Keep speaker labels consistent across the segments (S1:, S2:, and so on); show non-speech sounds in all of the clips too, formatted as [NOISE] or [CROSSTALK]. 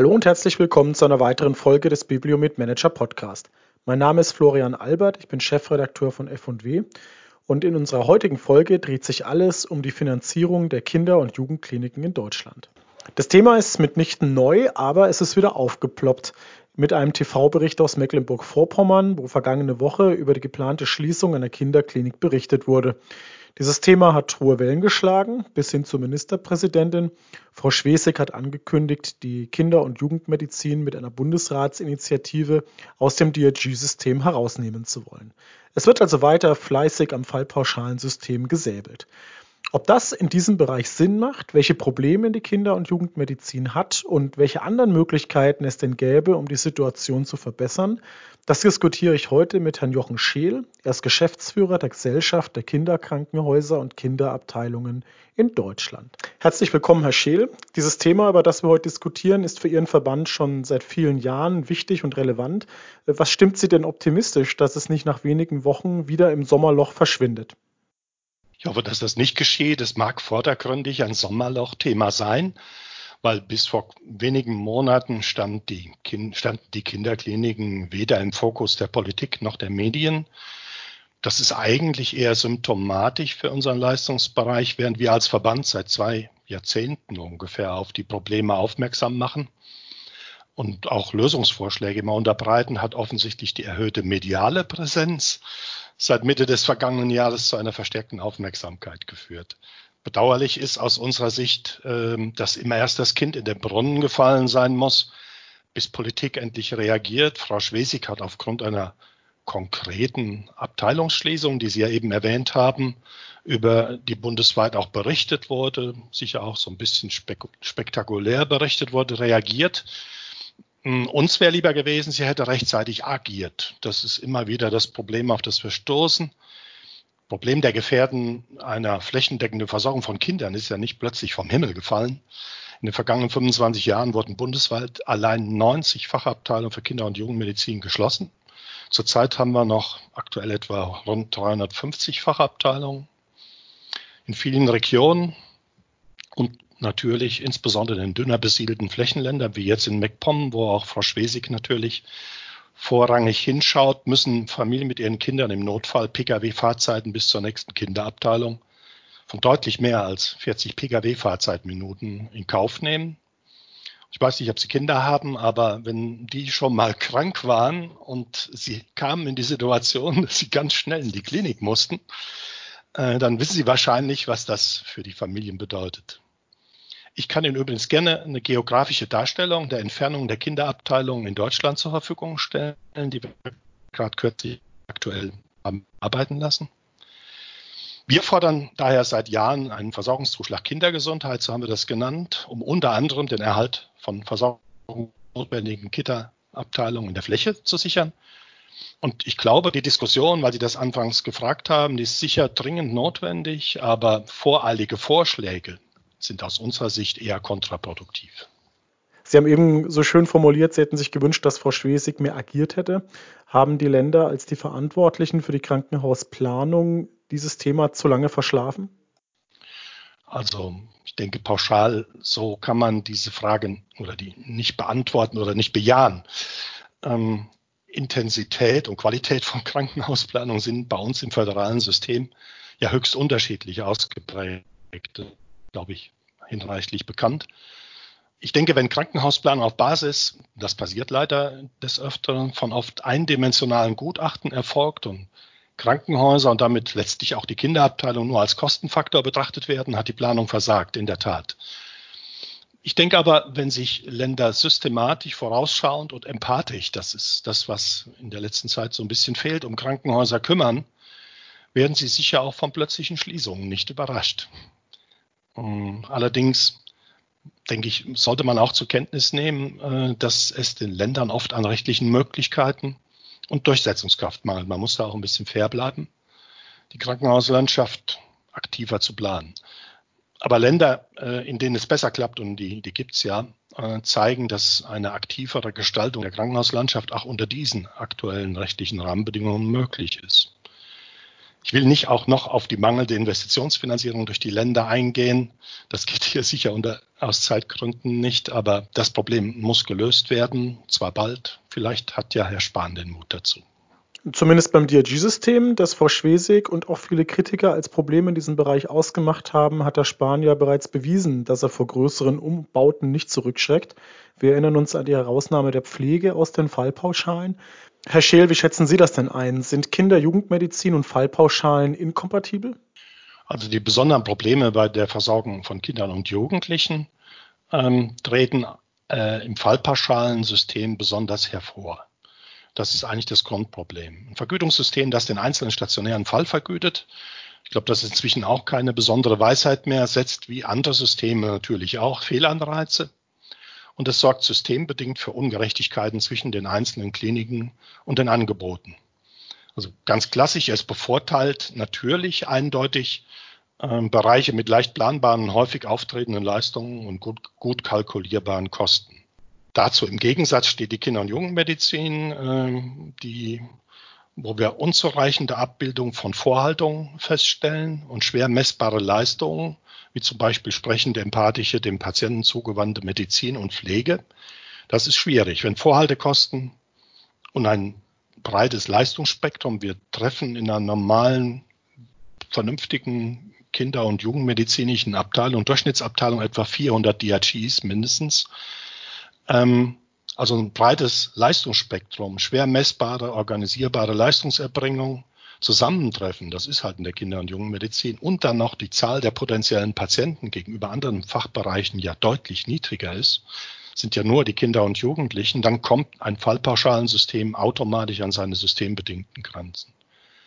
S1: Hallo und herzlich willkommen zu einer weiteren Folge des Bibliomet Manager Podcast. Mein Name ist Florian Albert, ich bin Chefredakteur von F&W und in unserer heutigen Folge dreht sich alles um die Finanzierung der Kinder- und Jugendkliniken in Deutschland. Das Thema ist mitnichten neu, aber es ist wieder aufgeploppt mit einem TV-Bericht aus Mecklenburg-Vorpommern, wo vergangene Woche über die geplante Schließung einer Kinderklinik berichtet wurde. Dieses Thema hat hohe Wellen geschlagen, bis hin zur Ministerpräsidentin. Frau Schwesig hat angekündigt, die Kinder- und Jugendmedizin mit einer Bundesratsinitiative aus dem DRG-System herausnehmen zu wollen. Es wird also weiter fleißig am Fallpauschalensystem gesäbelt. Ob das in diesem Bereich Sinn macht, welche Probleme die Kinder- und Jugendmedizin hat und welche anderen Möglichkeiten es denn gäbe, um die Situation zu verbessern, das diskutiere ich heute mit Herrn Jochen Scheel. Er ist Geschäftsführer der Gesellschaft der Kinderkrankenhäuser und Kinderabteilungen in Deutschland. Herzlich willkommen, Herr Scheel. Dieses Thema, über das wir heute diskutieren, ist für Ihren Verband schon seit vielen Jahren wichtig und relevant. Was stimmt Sie denn optimistisch, dass es nicht nach wenigen Wochen wieder im Sommerloch verschwindet?
S2: Ich hoffe, dass das nicht geschieht. Es mag vordergründig ein Sommerloch-Thema sein, weil bis vor wenigen Monaten stand die kind, standen die Kinderkliniken weder im Fokus der Politik noch der Medien. Das ist eigentlich eher symptomatisch für unseren Leistungsbereich, während wir als Verband seit zwei Jahrzehnten ungefähr auf die Probleme aufmerksam machen und auch Lösungsvorschläge immer unterbreiten, hat offensichtlich die erhöhte mediale Präsenz seit Mitte des vergangenen Jahres zu einer verstärkten Aufmerksamkeit geführt. Bedauerlich ist aus unserer Sicht, ähm, dass immer erst das Kind in den Brunnen gefallen sein muss, bis Politik endlich reagiert. Frau Schwesig hat aufgrund einer konkreten Abteilungsschließung, die Sie ja eben erwähnt haben, über die bundesweit auch berichtet wurde, sicher auch so ein bisschen spek spektakulär berichtet wurde, reagiert. Hm, uns wäre lieber gewesen, sie hätte rechtzeitig agiert. Das ist immer wieder das Problem, auf das wir stoßen. Problem der Gefährden einer flächendeckenden Versorgung von Kindern ist ja nicht plötzlich vom Himmel gefallen. In den vergangenen 25 Jahren wurden bundesweit allein 90 Fachabteilungen für Kinder- und Jugendmedizin geschlossen. Zurzeit haben wir noch aktuell etwa rund 350 Fachabteilungen in vielen Regionen und natürlich insbesondere in dünner besiedelten Flächenländern, wie jetzt in MacPom, wo auch Frau Schwesig natürlich vorrangig hinschaut, müssen Familien mit ihren Kindern im Notfall Pkw-Fahrzeiten bis zur nächsten Kinderabteilung von deutlich mehr als 40 Pkw-Fahrzeitminuten in Kauf nehmen. Ich weiß nicht, ob Sie Kinder haben, aber wenn die schon mal krank waren und sie kamen in die Situation, dass sie ganz schnell in die Klinik mussten, äh, dann wissen Sie wahrscheinlich, was das für die Familien bedeutet. Ich kann Ihnen übrigens gerne eine geografische Darstellung der Entfernung der Kinderabteilungen in Deutschland zur Verfügung stellen, die wir gerade kürzlich aktuell haben arbeiten lassen. Wir fordern daher seit Jahren einen Versorgungszuschlag Kindergesundheit, so haben wir das genannt, um unter anderem den Erhalt von versorgungsnotwendigen Kita-Abteilungen in der Fläche zu sichern. Und ich glaube, die Diskussion, weil Sie das anfangs gefragt haben, die ist sicher dringend notwendig, aber voreilige Vorschläge, sind aus unserer Sicht eher kontraproduktiv.
S1: Sie haben eben so schön formuliert, Sie hätten sich gewünscht, dass Frau Schwesig mehr agiert hätte. Haben die Länder als die Verantwortlichen für die Krankenhausplanung dieses Thema zu lange verschlafen?
S2: Also ich denke pauschal, so kann man diese Fragen oder die nicht beantworten oder nicht bejahen. Ähm, Intensität und Qualität von [LAUGHS] Krankenhausplanung sind bei uns im föderalen System ja höchst unterschiedlich ausgeprägt glaube ich, hinreichlich bekannt. Ich denke, wenn Krankenhausplanung auf Basis, das passiert leider des Öfteren, von oft eindimensionalen Gutachten erfolgt und Krankenhäuser und damit letztlich auch die Kinderabteilung nur als Kostenfaktor betrachtet werden, hat die Planung versagt, in der Tat. Ich denke aber, wenn sich Länder systematisch, vorausschauend und empathisch, das ist das, was in der letzten Zeit so ein bisschen fehlt, um Krankenhäuser kümmern, werden sie sicher auch von plötzlichen Schließungen nicht überrascht. Ähm, allerdings denke ich, sollte man auch zur Kenntnis nehmen, äh, dass es den Ländern oft an rechtlichen Möglichkeiten und Durchsetzungskraft mangelt. Man muss da auch ein bisschen fair bleiben, die Krankenhauslandschaft aktiver zu planen. Aber Länder, äh, in denen es besser klappt, und die, die gibt es ja, äh, zeigen, dass eine aktivere Gestaltung der Krankenhauslandschaft auch unter diesen aktuellen rechtlichen Rahmenbedingungen möglich ist. Ich will nicht auch noch auf die mangelnde Investitionsfinanzierung durch die Länder eingehen. Das geht hier sicher unter aus Zeitgründen nicht, aber das Problem muss gelöst werden, zwar bald. Vielleicht hat ja Herr Spahn den Mut dazu.
S1: Zumindest beim DRG-System, das Frau Schwesig und auch viele Kritiker als Problem in diesem Bereich ausgemacht haben, hat der Spahn ja bereits bewiesen, dass er vor größeren Umbauten nicht zurückschreckt. Wir erinnern uns an die Herausnahme der Pflege aus den Fallpauschalen. Herr Scheel, wie schätzen Sie das denn ein? Sind Kinder-Jugendmedizin und Fallpauschalen inkompatibel?
S2: Also die besonderen Probleme bei der Versorgung von Kindern und Jugendlichen ähm, treten äh, im Fallpauschalensystem besonders hervor. Das ist eigentlich das Grundproblem. Ein Vergütungssystem, das den einzelnen stationären Fall vergütet, ich glaube, das ist inzwischen auch keine besondere Weisheit mehr, setzt wie andere Systeme natürlich auch Fehlanreize. Und es sorgt systembedingt für Ungerechtigkeiten zwischen den einzelnen Kliniken und den Angeboten. Also ganz klassisch, es bevorteilt natürlich eindeutig äh, Bereiche mit leicht planbaren, häufig auftretenden Leistungen und gut, gut kalkulierbaren Kosten. Dazu im Gegensatz steht die Kinder- und Jugendmedizin, äh, die, wo wir unzureichende Abbildung von Vorhaltungen feststellen und schwer messbare Leistungen, wie zum Beispiel sprechende, empathische, dem Patienten zugewandte Medizin und Pflege. Das ist schwierig. Wenn Vorhaltekosten und ein breites Leistungsspektrum, wir treffen in einer normalen, vernünftigen Kinder- und Jugendmedizinischen Abteilung, Durchschnittsabteilung etwa 400 DRGs mindestens, ähm, also ein breites Leistungsspektrum, schwer messbare, organisierbare Leistungserbringung zusammentreffen, das ist halt in der Kinder- und Jungenmedizin, und dann noch die Zahl der potenziellen Patienten gegenüber anderen Fachbereichen ja deutlich niedriger ist, sind ja nur die Kinder und Jugendlichen, dann kommt ein Fallpauschalensystem automatisch an seine systembedingten Grenzen.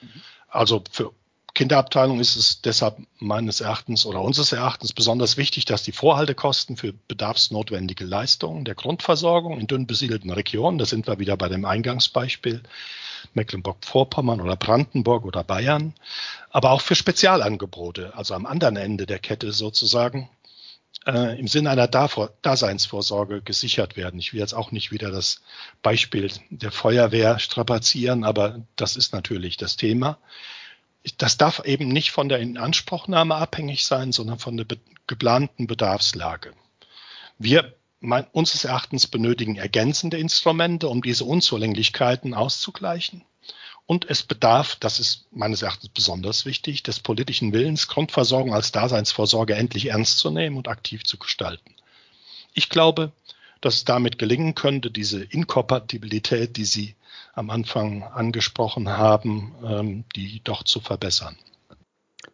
S2: Mhm. Also für Kinderabteilung ist es deshalb meines Erachtens oder unseres Erachtens besonders wichtig, dass die Vorhaltekosten für bedarfsnotwendige Leistungen der Grundversorgung in dünn besiedelten Regionen, da sind wir wieder bei dem Eingangsbeispiel Mecklenburg-Vorpommern oder Brandenburg oder Bayern, aber auch für Spezialangebote, also am anderen Ende der Kette sozusagen, äh, im Sinne einer Daseinsvorsorge gesichert werden. Ich will jetzt auch nicht wieder das Beispiel der Feuerwehr strapazieren, aber das ist natürlich das Thema das darf eben nicht von der Inanspruchnahme abhängig sein, sondern von der be geplanten Bedarfslage. Wir mein, unseres Erachtens benötigen ergänzende Instrumente, um diese Unzulänglichkeiten auszugleichen. Und es bedarf, das ist meines Erachtens besonders wichtig, des politischen Willens, Grundversorgung als Daseinsvorsorge endlich ernst zu nehmen und aktiv zu gestalten. Ich glaube, dass es damit gelingen könnte, diese Inkompatibilität, die Sie am Anfang angesprochen haben, ähm, die doch zu verbessern.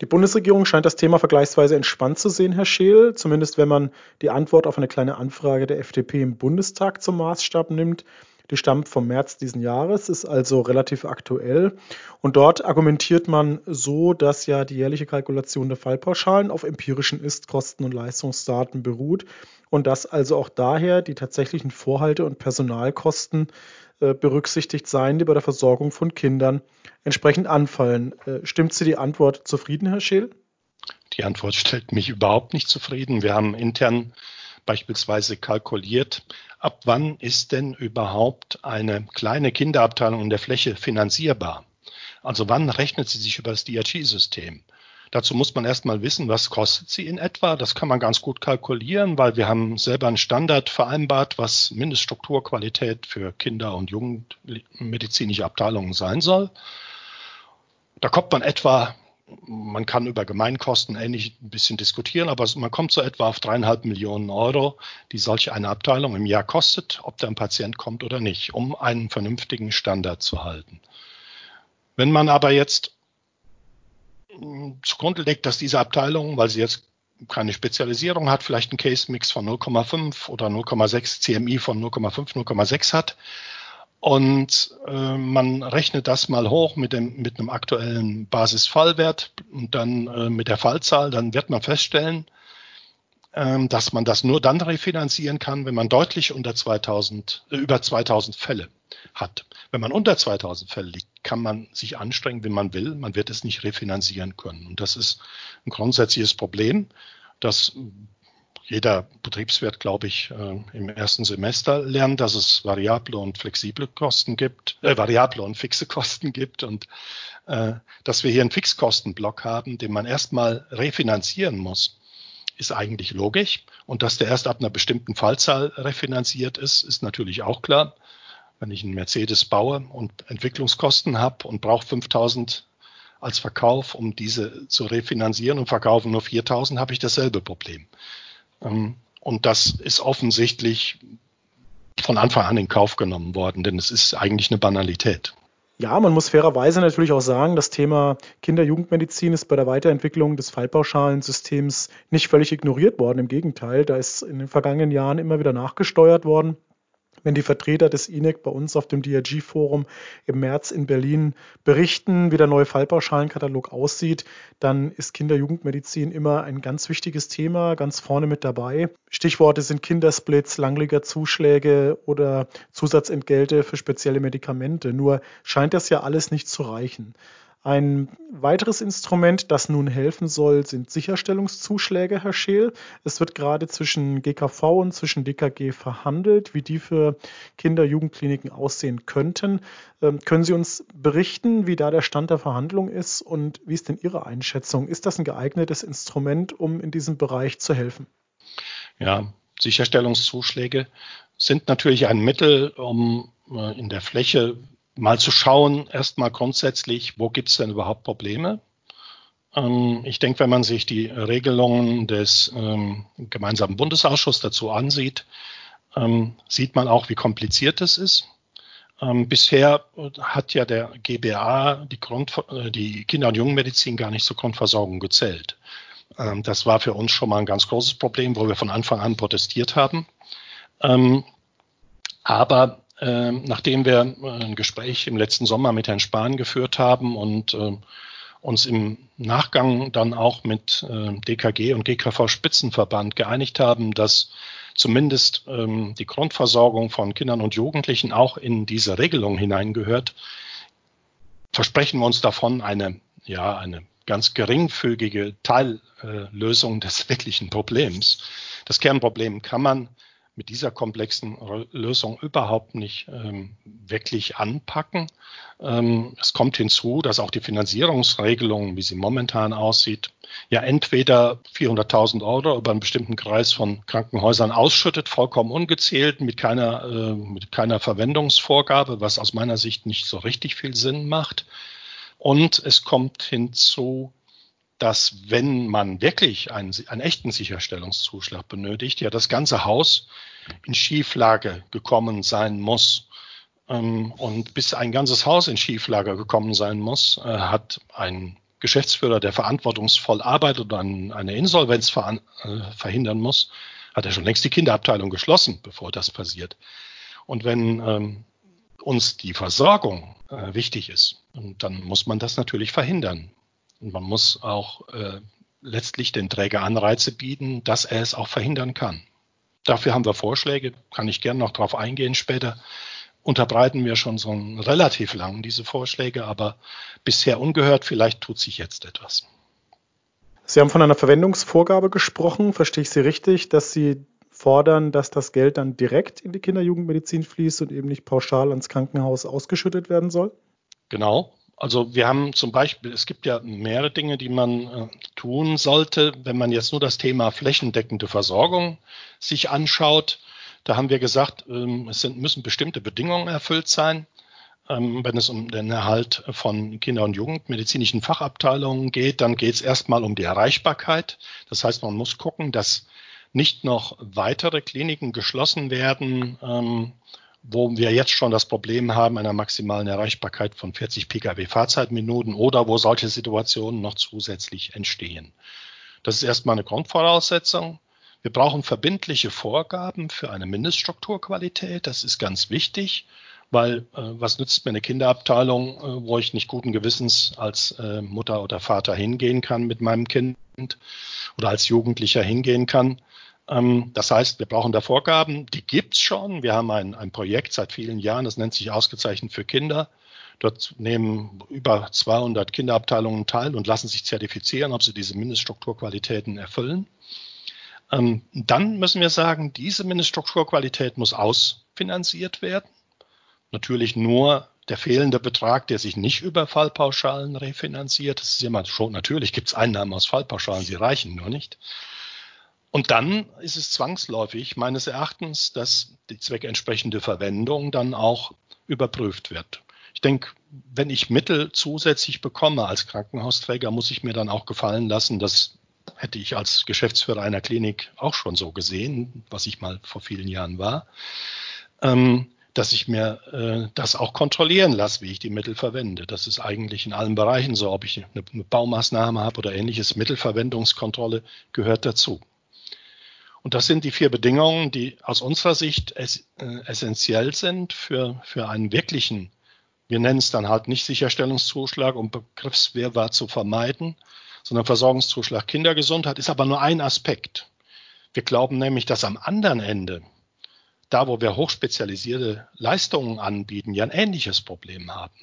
S1: Die Bundesregierung scheint das Thema vergleichsweise entspannt zu sehen, Herr Scheel, zumindest wenn man die Antwort auf eine kleine Anfrage der FDP im Bundestag zum Maßstab nimmt. Die stammt vom März diesen Jahres, ist also relativ aktuell. Und dort argumentiert man so, dass ja die jährliche Kalkulation der Fallpauschalen auf empirischen Ist-Kosten und Leistungsdaten beruht und dass also auch daher die tatsächlichen Vorhalte- und Personalkosten berücksichtigt seien, die bei der Versorgung von Kindern entsprechend anfallen. Äh, stimmt Sie die Antwort zufrieden, Herr Scheel?
S2: Die Antwort stellt mich überhaupt nicht zufrieden. Wir haben intern beispielsweise kalkuliert, ab wann ist denn überhaupt eine kleine Kinderabteilung in der Fläche finanzierbar? Also wann rechnet sie sich über das DRG-System? Dazu muss man erstmal wissen, was kostet sie in etwa. Das kann man ganz gut kalkulieren, weil wir haben selber einen Standard vereinbart, was Mindeststrukturqualität für Kinder- und Jugendmedizinische Abteilungen sein soll. Da kommt man etwa, man kann über Gemeinkosten ähnlich ein bisschen diskutieren, aber man kommt so etwa auf dreieinhalb Millionen Euro, die solch eine Abteilung im Jahr kostet, ob da ein Patient kommt oder nicht, um einen vernünftigen Standard zu halten. Wenn man aber jetzt zugrunde legt, dass diese Abteilung, weil sie jetzt keine Spezialisierung hat, vielleicht einen Case-Mix von 0,5 oder 0,6 CMI von 0,5, 0,6 hat. Und äh, man rechnet das mal hoch mit, dem, mit einem aktuellen Basisfallwert und dann äh, mit der Fallzahl, dann wird man feststellen, dass man das nur dann refinanzieren kann, wenn man deutlich unter 2000, äh, über 2000 Fälle hat. Wenn man unter 2000 Fälle liegt, kann man sich anstrengen, wie man will. Man wird es nicht refinanzieren können. Und das ist ein grundsätzliches Problem, das jeder Betriebswirt, glaube ich, äh, im ersten Semester lernt, dass es variable und flexible Kosten gibt, äh, variable und fixe Kosten gibt und äh, dass wir hier einen Fixkostenblock haben, den man erstmal refinanzieren muss ist eigentlich logisch. Und dass der erst ab einer bestimmten Fallzahl refinanziert ist, ist natürlich auch klar. Wenn ich einen Mercedes baue und Entwicklungskosten habe und brauche 5000 als Verkauf, um diese zu refinanzieren und verkaufen nur 4000, habe ich dasselbe Problem. Ähm, und das ist offensichtlich von Anfang an in Kauf genommen worden, denn es ist eigentlich eine Banalität.
S1: Ja, man muss fairerweise natürlich auch sagen, das Thema Kinder-Jugendmedizin ist bei der Weiterentwicklung des Fallpauschalensystems nicht völlig ignoriert worden. Im Gegenteil, da ist in den vergangenen Jahren immer wieder nachgesteuert worden wenn die Vertreter des INEC bei uns auf dem DRG-Forum im März in Berlin berichten, wie der neue Fallpauschalenkatalog aussieht, dann ist Kinder-Jugendmedizin immer ein ganz wichtiges Thema, ganz vorne mit dabei. Stichworte sind Kindersplits, Langliga-Zuschläge oder Zusatzentgelte für spezielle Medikamente. Nur scheint das ja alles nicht zu reichen. Ein weiteres Instrument, das nun helfen soll, sind Sicherstellungszuschläge, Herr Scheel. Es wird gerade zwischen GKV und zwischen DKG verhandelt, wie die für Kinder- und Jugendkliniken aussehen könnten. Ähm, können Sie uns berichten, wie da der Stand der Verhandlung ist und wie ist denn Ihre Einschätzung? Ist das ein geeignetes Instrument, um in diesem Bereich zu helfen?
S2: Ja, Sicherstellungszuschläge sind natürlich ein Mittel, um äh, in der Fläche mal zu schauen, erstmal grundsätzlich, wo gibt es denn überhaupt Probleme? Ähm, ich denke, wenn man sich die Regelungen des ähm, gemeinsamen Bundesausschusses dazu ansieht, ähm, sieht man auch, wie kompliziert es ist. Ähm, bisher hat ja der GBA die, äh, die Kinder- und Jungenmedizin gar nicht zur Grundversorgung gezählt. Ähm, das war für uns schon mal ein ganz großes Problem, wo wir von Anfang an protestiert haben. Ähm, aber nachdem wir äh, ein Gespräch im letzten Sommer mit Herrn Spahn geführt haben und äh, uns im Nachgang dann auch mit äh, DKG und GKV Spitzenverband geeinigt haben, dass zumindest ähm, die Grundversorgung von Kindern und Jugendlichen auch in diese Regelung hineingehört, versprechen wir uns davon eine, ja, eine ganz geringfügige Teillösung des wirklichen Problems. Das Kernproblem kann man mit dieser komplexen Lösung überhaupt nicht ähm, wirklich anpacken. Ähm, es kommt hinzu, dass auch die Finanzierungsregelung, wie sie momentan aussieht, ja entweder 400.000 Euro über einen bestimmten Kreis von Krankenhäusern ausschüttet, vollkommen ungezählt, mit keiner, äh, mit keiner Verwendungsvorgabe, was aus meiner Sicht nicht so richtig viel Sinn macht. Und es kommt hinzu, dass wenn man wirklich einen, einen echten Sicherstellungszuschlag benötigt, ja das ganze Haus in Schieflage gekommen sein muss. Ähm, und bis ein ganzes Haus in Schieflage gekommen sein muss, äh, hat ein Geschäftsführer, der verantwortungsvoll arbeitet und eine Insolvenz äh, verhindern muss, hat er schon längst die Kinderabteilung geschlossen, bevor das passiert. Und wenn ähm, uns die Versorgung äh, wichtig ist, dann muss man das natürlich verhindern. Und man muss auch äh, letztlich den Träger Anreize bieten, dass er es auch verhindern kann. Dafür haben wir Vorschläge, kann ich gerne noch darauf eingehen später. Unterbreiten wir schon so relativ lang diese Vorschläge, aber bisher ungehört, vielleicht tut sich jetzt etwas.
S1: Sie haben von einer Verwendungsvorgabe gesprochen. Verstehe ich Sie richtig, dass Sie fordern, dass das Geld dann direkt in die Kinderjugendmedizin fließt und eben nicht pauschal ans Krankenhaus ausgeschüttet werden soll?
S2: Genau. Also wir haben zum Beispiel, es gibt ja mehrere Dinge, die man äh, tun sollte, wenn man jetzt nur das Thema flächendeckende Versorgung sich anschaut. Da haben wir gesagt, ähm, es sind, müssen bestimmte Bedingungen erfüllt sein. Ähm, wenn es um den Erhalt von Kinder- und Jugendmedizinischen Fachabteilungen geht, dann geht es erstmal um die Erreichbarkeit. Das heißt, man muss gucken, dass nicht noch weitere Kliniken geschlossen werden, ähm, wo wir jetzt schon das Problem haben einer maximalen Erreichbarkeit von 40 Pkw Fahrzeitminuten oder wo solche Situationen noch zusätzlich entstehen. Das ist erstmal eine Grundvoraussetzung. Wir brauchen verbindliche Vorgaben für eine Mindeststrukturqualität. Das ist ganz wichtig, weil äh, was nützt mir eine Kinderabteilung, äh, wo ich nicht guten Gewissens als äh, Mutter oder Vater hingehen kann mit meinem Kind oder als Jugendlicher hingehen kann, das heißt, wir brauchen da Vorgaben, die gibt's schon. Wir haben ein, ein Projekt seit vielen Jahren, das nennt sich Ausgezeichnet für Kinder. Dort nehmen über 200 Kinderabteilungen teil und lassen sich zertifizieren, ob sie diese Mindeststrukturqualitäten erfüllen. Ähm, dann müssen wir sagen, diese Mindeststrukturqualität muss ausfinanziert werden. Natürlich nur der fehlende Betrag, der sich nicht über Fallpauschalen refinanziert. Das ist immer schon, natürlich gibt es Einnahmen aus Fallpauschalen, sie reichen nur nicht. Und dann ist es zwangsläufig meines Erachtens, dass die zweckentsprechende Verwendung dann auch überprüft wird. Ich denke, wenn ich Mittel zusätzlich bekomme als Krankenhausträger, muss ich mir dann auch gefallen lassen, das hätte ich als Geschäftsführer einer Klinik auch schon so gesehen, was ich mal vor vielen Jahren war, ähm, dass ich mir äh, das auch kontrollieren lasse, wie ich die Mittel verwende. Das ist eigentlich in allen Bereichen so, ob ich eine Baumaßnahme habe oder ähnliches. Mittelverwendungskontrolle gehört dazu. Und das sind die vier Bedingungen, die aus unserer Sicht es, äh, essentiell sind für, für einen wirklichen, wir nennen es dann halt nicht Sicherstellungszuschlag, um Begriffswirrwarr zu vermeiden, sondern Versorgungszuschlag Kindergesundheit ist aber nur ein Aspekt. Wir glauben nämlich, dass am anderen Ende, da wo wir hochspezialisierte Leistungen anbieten, ja ein ähnliches Problem haben.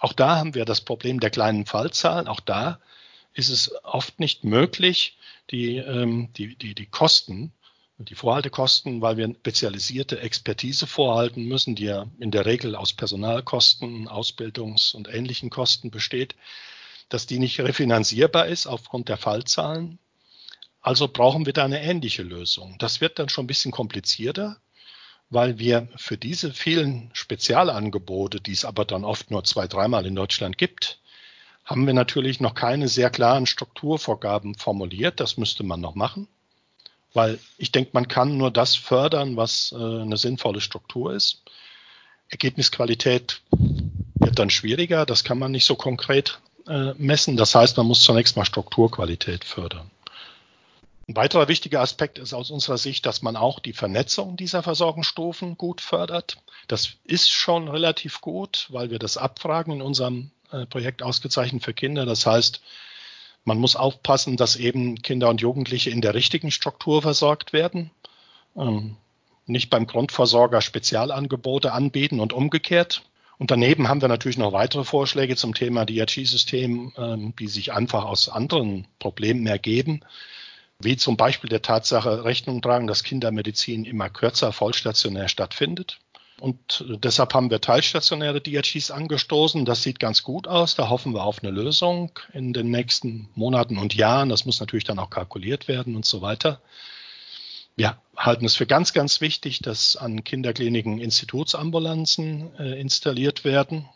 S2: Auch da haben wir das Problem der kleinen Fallzahlen. Auch da ist es oft nicht möglich, die, ähm, die, die, die Kosten, die Vorhaltekosten, weil wir spezialisierte Expertise vorhalten müssen, die ja in der Regel aus Personalkosten, Ausbildungs- und ähnlichen Kosten besteht, dass die nicht refinanzierbar ist aufgrund der Fallzahlen. Also brauchen wir da eine ähnliche Lösung. Das wird dann schon ein bisschen komplizierter, weil wir für diese vielen Spezialangebote, die es aber dann oft nur zwei, dreimal in Deutschland gibt, haben wir natürlich noch keine sehr klaren Strukturvorgaben formuliert. Das müsste man noch machen, weil ich denke, man kann nur das fördern, was äh, eine sinnvolle Struktur ist. Ergebnisqualität wird dann schwieriger. Das kann man nicht so konkret äh, messen. Das heißt, man muss zunächst mal Strukturqualität fördern. Ein weiterer wichtiger Aspekt ist aus unserer Sicht, dass man auch die Vernetzung dieser Versorgungsstufen gut fördert. Das ist schon relativ gut, weil wir das abfragen in unserem Projekt ausgezeichnet für Kinder. Das heißt, man muss aufpassen, dass eben Kinder und Jugendliche in der richtigen Struktur versorgt werden. Ähm, nicht beim Grundversorger Spezialangebote anbieten und umgekehrt. Und daneben haben wir natürlich noch weitere Vorschläge zum Thema DRG-System, ähm, die sich einfach aus anderen Problemen ergeben, wie zum Beispiel der Tatsache Rechnung tragen, dass Kindermedizin immer kürzer vollstationär stattfindet. Und deshalb haben wir teilstationäre DRGs angestoßen. Das sieht ganz gut aus. Da hoffen wir auf eine Lösung in den nächsten Monaten und Jahren. Das muss natürlich dann auch kalkuliert werden und so weiter. Wir halten es für ganz, ganz wichtig, dass an Kinderkliniken Institutsambulanzen äh, installiert werden.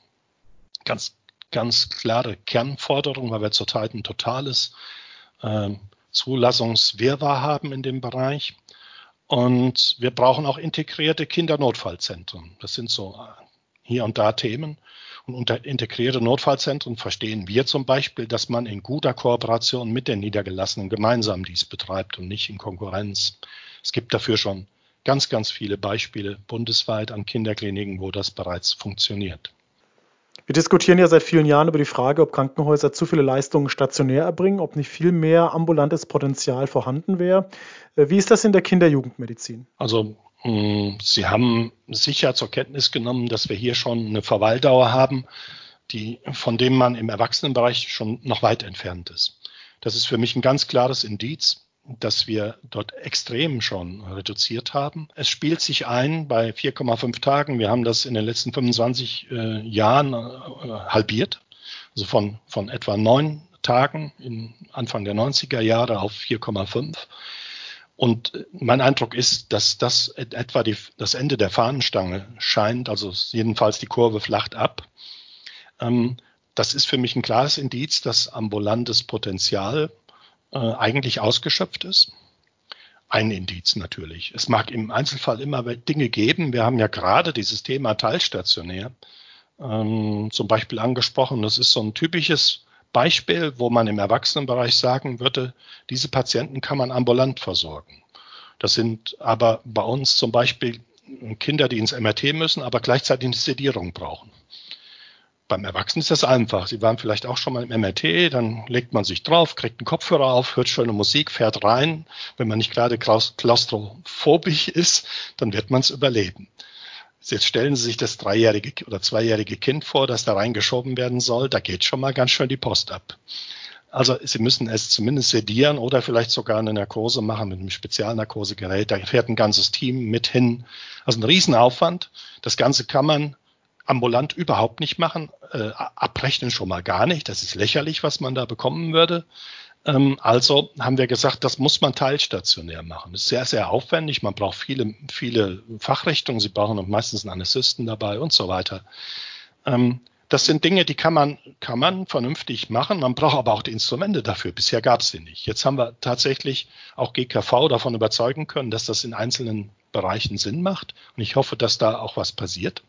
S2: Ganz, ganz klare Kernforderung, weil wir zurzeit ein totales äh, Zulassungswirrwarr haben in dem Bereich. Und wir brauchen auch integrierte Kindernotfallzentren. Das sind so äh, hier und da Themen. Und unter integrierte Notfallzentren verstehen wir zum Beispiel, dass man in guter Kooperation mit den Niedergelassenen gemeinsam dies betreibt und nicht in Konkurrenz. Es gibt dafür schon ganz, ganz viele Beispiele bundesweit an Kinderkliniken, wo das bereits funktioniert.
S1: Wir diskutieren ja seit vielen Jahren über die Frage, ob Krankenhäuser zu viele Leistungen stationär erbringen, ob nicht viel mehr ambulantes Potenzial vorhanden wäre. Äh, wie ist das in der Kinder-Jugendmedizin?
S2: Also hm, Sie haben sicher zur Kenntnis genommen, dass wir hier schon eine Verweildauer haben, die, von dem man im Erwachsenenbereich schon noch weit entfernt ist. Das ist für mich ein ganz klares Indiz, dass wir dort extrem schon reduziert haben. Es spielt sich ein bei 4,5 Tagen. Wir haben das in den letzten 25 äh, Jahren äh, halbiert, also von, von etwa neun Tagen in Anfang der 90er Jahre auf 4,5. Und mein Eindruck ist, dass das etwa die, das Ende der Fahnenstange scheint, also jedenfalls die Kurve flacht ab. Ähm, das ist für mich ein klares Indiz, dass ambulantes Potenzial äh, eigentlich ausgeschöpft ist. Ein Indiz natürlich. Es mag im Einzelfall immer Dinge geben. Wir haben ja gerade dieses Thema teilstationär ähm, zum Beispiel angesprochen. Das ist so ein typisches Beispiel, wo man im Erwachsenenbereich sagen würde, diese Patienten kann man ambulant versorgen. Das sind aber bei uns zum Beispiel Kinder, die ins MRT müssen, aber gleichzeitig eine Sedierung brauchen. Beim Erwachsenen ist das einfach. Sie waren vielleicht auch schon mal im MRT, dann legt man sich drauf, kriegt einen Kopfhörer auf, hört schöne Musik, fährt rein. Wenn man nicht gerade klaustrophobisch [LAUGHS] ist, dann wird man es überleben. Jetzt stellen Sie sich das dreijährige oder zweijährige Kind vor, das da reingeschoben werden soll. Da geht schon mal ganz schön die Post ab. Also Sie müssen es zumindest sedieren oder vielleicht sogar eine Narkose machen mit einem Spezialnarkosegerät. Da fährt ein ganzes Team mit hin. Also ein Riesenaufwand. Das Ganze kann man ambulant überhaupt nicht machen, äh, abrechnen schon mal gar nicht. Das ist lächerlich, was man da bekommen würde. Ähm, also haben wir gesagt, das muss man teilstationär machen. Das ist sehr, sehr aufwendig. Man braucht viele, viele Fachrichtungen. Sie brauchen meistens einen Assisten dabei und so weiter. Ähm, das sind Dinge, die kann man, kann man vernünftig machen. Man braucht aber auch die Instrumente dafür. Bisher gab es sie nicht. Jetzt haben wir tatsächlich auch GKV davon überzeugen können, dass das in einzelnen Bereichen Sinn macht. Und ich hoffe, dass da auch was passiert.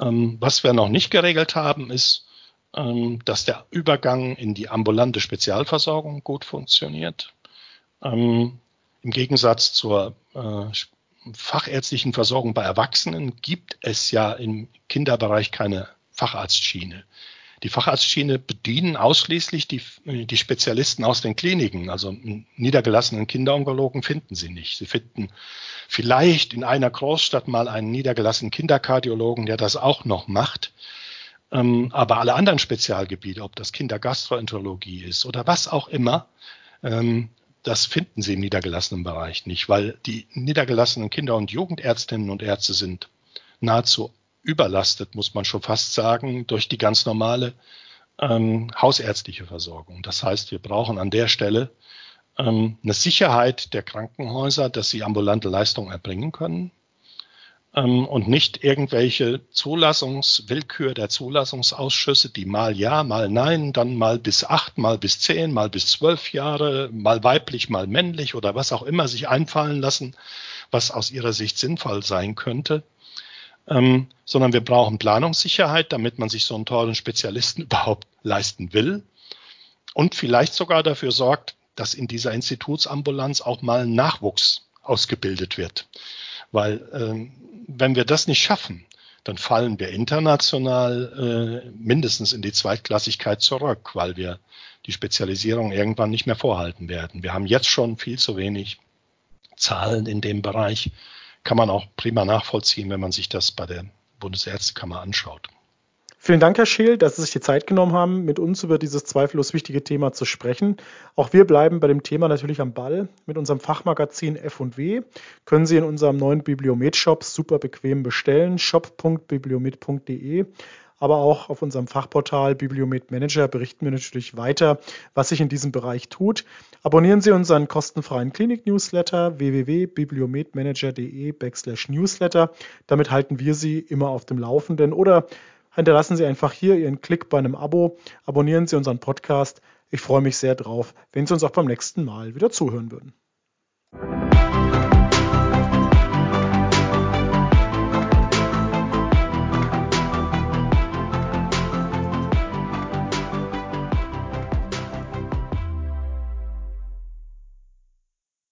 S2: Ähm, was wir noch nicht geregelt haben, ist, ähm, dass der Übergang in die ambulante Spezialversorgung gut funktioniert. Ähm, Im Gegensatz zur äh, fachärztlichen Versorgung bei Erwachsenen gibt es ja im Kinderbereich keine Facharztschiene. Die Facharztschiene bedienen ausschließlich die, die Spezialisten aus den Kliniken. Also niedergelassenen Kinderonkologen finden sie nicht. Sie finden vielleicht in einer Großstadt mal einen niedergelassenen Kinderkardiologen, der das auch noch macht. Ähm, aber alle anderen Spezialgebiete, ob das Kindergastroenterologie ist oder was auch immer, ähm, das finden Sie im niedergelassenen Bereich nicht, weil die niedergelassenen Kinder- und Jugendärztinnen und Ärzte sind nahezu überlastet, muss man schon fast sagen, durch die ganz normale ähm, hausärztliche Versorgung. Das heißt, wir brauchen an der Stelle ähm, eine Sicherheit der Krankenhäuser, dass sie ambulante Leistungen erbringen können ähm, und nicht irgendwelche Zulassungswillkür der Zulassungsausschüsse, die mal ja, mal nein, dann mal bis acht, mal bis zehn, mal bis zwölf Jahre, mal weiblich, mal männlich oder was auch immer sich einfallen lassen, was aus ihrer Sicht sinnvoll sein könnte. Ähm, sondern wir brauchen Planungssicherheit, damit man sich so einen teuren Spezialisten [LAUGHS] überhaupt leisten will und vielleicht sogar dafür sorgt, dass in dieser Institutsambulanz auch mal Nachwuchs ausgebildet wird. Weil ähm, wenn wir das nicht schaffen, dann fallen wir international äh, mindestens in die Zweitklassigkeit zurück, weil wir die Spezialisierung irgendwann nicht mehr vorhalten werden. Wir haben jetzt schon viel zu wenig Zahlen in dem Bereich. Kann man auch prima nachvollziehen, wenn man sich das bei der Bundesärztekammer anschaut.
S1: Vielen Dank, Herr Scheel, dass Sie sich die Zeit genommen haben, mit uns über dieses zweifellos wichtige Thema zu sprechen. Auch wir bleiben bei dem Thema natürlich am Ball. Mit unserem Fachmagazin F&W können Sie in unserem neuen Bibliomet-Shop super bequem bestellen, shop.bibliomet.de. Aber auch auf unserem Fachportal Bibliomet Manager berichten wir natürlich weiter, was sich in diesem Bereich tut. Abonnieren Sie unseren kostenfreien Klinik-Newsletter www.bibliometmanager.de backslash Newsletter. Damit halten wir Sie immer auf dem Laufenden oder hinterlassen Sie einfach hier Ihren Klick bei einem Abo, abonnieren Sie unseren Podcast. Ich freue mich sehr drauf, wenn Sie uns auch beim nächsten Mal wieder zuhören würden.